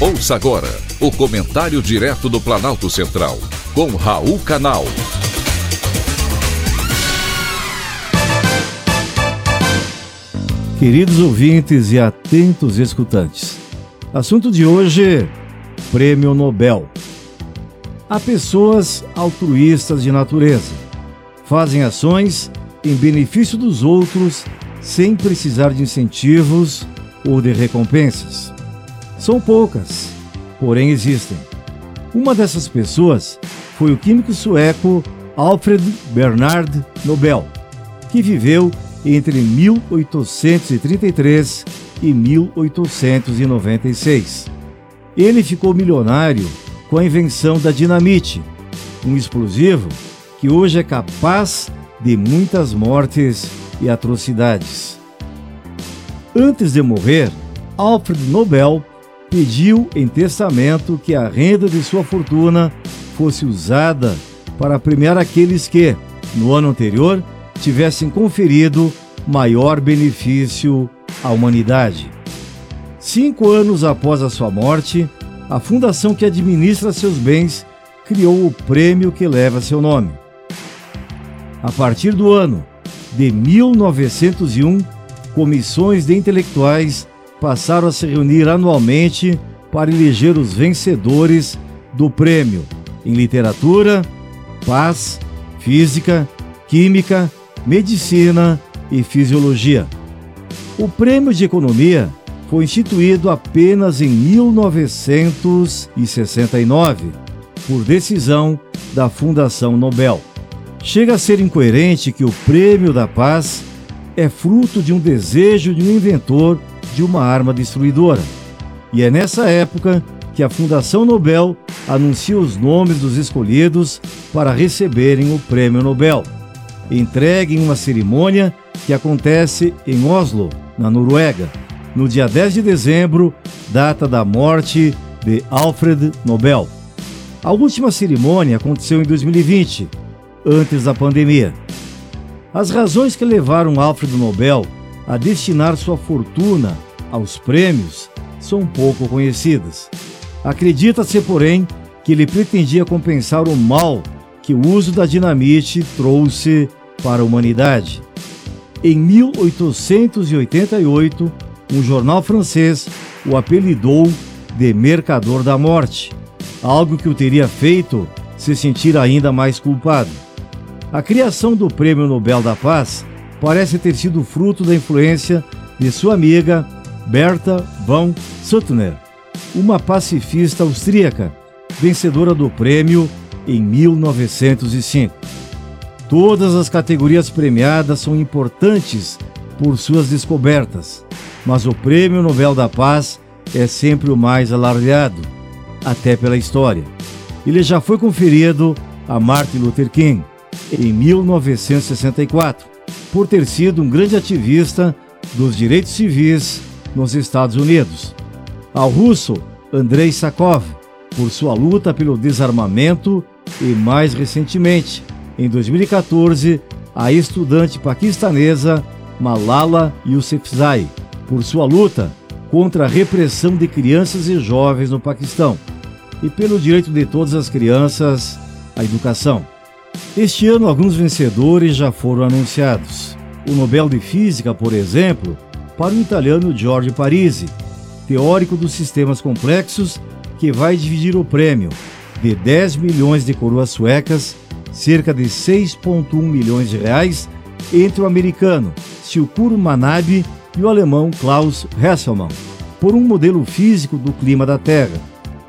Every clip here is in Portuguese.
Ouça agora o comentário direto do Planalto Central, com Raul Canal. Queridos ouvintes e atentos escutantes, assunto de hoje: Prêmio Nobel. Há pessoas altruístas de natureza, fazem ações em benefício dos outros sem precisar de incentivos ou de recompensas. São poucas, porém existem. Uma dessas pessoas foi o químico sueco Alfred Bernard Nobel, que viveu entre 1833 e 1896. Ele ficou milionário com a invenção da dinamite, um explosivo que hoje é capaz de muitas mortes e atrocidades. Antes de morrer, Alfred Nobel pediu em testamento que a renda de sua fortuna fosse usada para premiar aqueles que, no ano anterior, tivessem conferido maior benefício à humanidade. Cinco anos após a sua morte, a fundação que administra seus bens criou o prêmio que leva seu nome. A partir do ano de 1901, comissões de intelectuais passaram a se reunir anualmente para eleger os vencedores do prêmio em literatura, paz, física, química, medicina e fisiologia. O prêmio de economia foi instituído apenas em 1969, por decisão da Fundação Nobel. Chega a ser incoerente que o Prêmio da Paz é fruto de um desejo de um inventor de uma arma destruidora. E é nessa época que a Fundação Nobel anuncia os nomes dos escolhidos para receberem o Prêmio Nobel, entregue em uma cerimônia que acontece em Oslo, na Noruega, no dia 10 de dezembro, data da morte de Alfred Nobel. A última cerimônia aconteceu em 2020, antes da pandemia. As razões que levaram Alfred Nobel a destinar sua fortuna aos prêmios são pouco conhecidas. Acredita-se, porém, que ele pretendia compensar o mal que o uso da dinamite trouxe para a humanidade. Em 1888, um jornal francês o apelidou de Mercador da Morte, algo que o teria feito se sentir ainda mais culpado. A criação do Prêmio Nobel da Paz parece ter sido fruto da influência de sua amiga Berta von Suttner, uma pacifista austríaca, vencedora do prêmio em 1905. Todas as categorias premiadas são importantes por suas descobertas, mas o Prêmio Nobel da Paz é sempre o mais alardeado, até pela história. Ele já foi conferido a Martin Luther King em 1964, por ter sido um grande ativista dos direitos civis nos Estados Unidos. Ao russo Andrei Sakov, por sua luta pelo desarmamento e, mais recentemente, em 2014, a estudante paquistanesa Malala Yousafzai, por sua luta contra a repressão de crianças e jovens no Paquistão e pelo direito de todas as crianças à educação. Este ano, alguns vencedores já foram anunciados. O Nobel de Física, por exemplo, para o italiano Giorgio Parisi, teórico dos sistemas complexos, que vai dividir o prêmio de 10 milhões de coroas suecas, cerca de 6,1 milhões de reais, entre o americano Shukuro Manabe e o alemão Klaus Hesselmann, por um modelo físico do clima da Terra.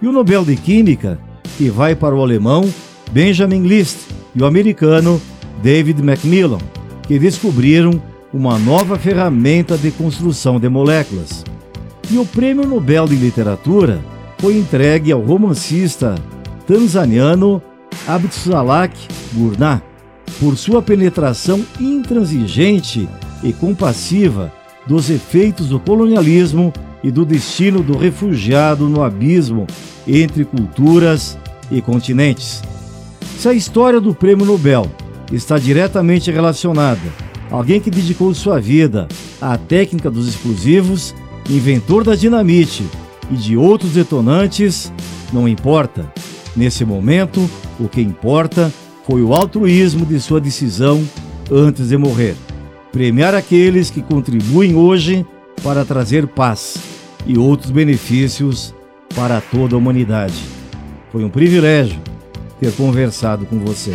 E o Nobel de Química, que vai para o alemão Benjamin List e o americano David Macmillan, que descobriram uma nova ferramenta de construção de moléculas. E o Prêmio Nobel de Literatura foi entregue ao romancista tanzaniano Abdusalak Gurnah por sua penetração intransigente e compassiva dos efeitos do colonialismo e do destino do refugiado no abismo entre culturas e continentes. Se a história do Prêmio Nobel está diretamente relacionada alguém que dedicou sua vida à técnica dos explosivos, inventor da dinamite e de outros detonantes, não importa. Nesse momento, o que importa foi o altruísmo de sua decisão antes de morrer. Premiar aqueles que contribuem hoje para trazer paz e outros benefícios para toda a humanidade. Foi um privilégio ter conversado com você.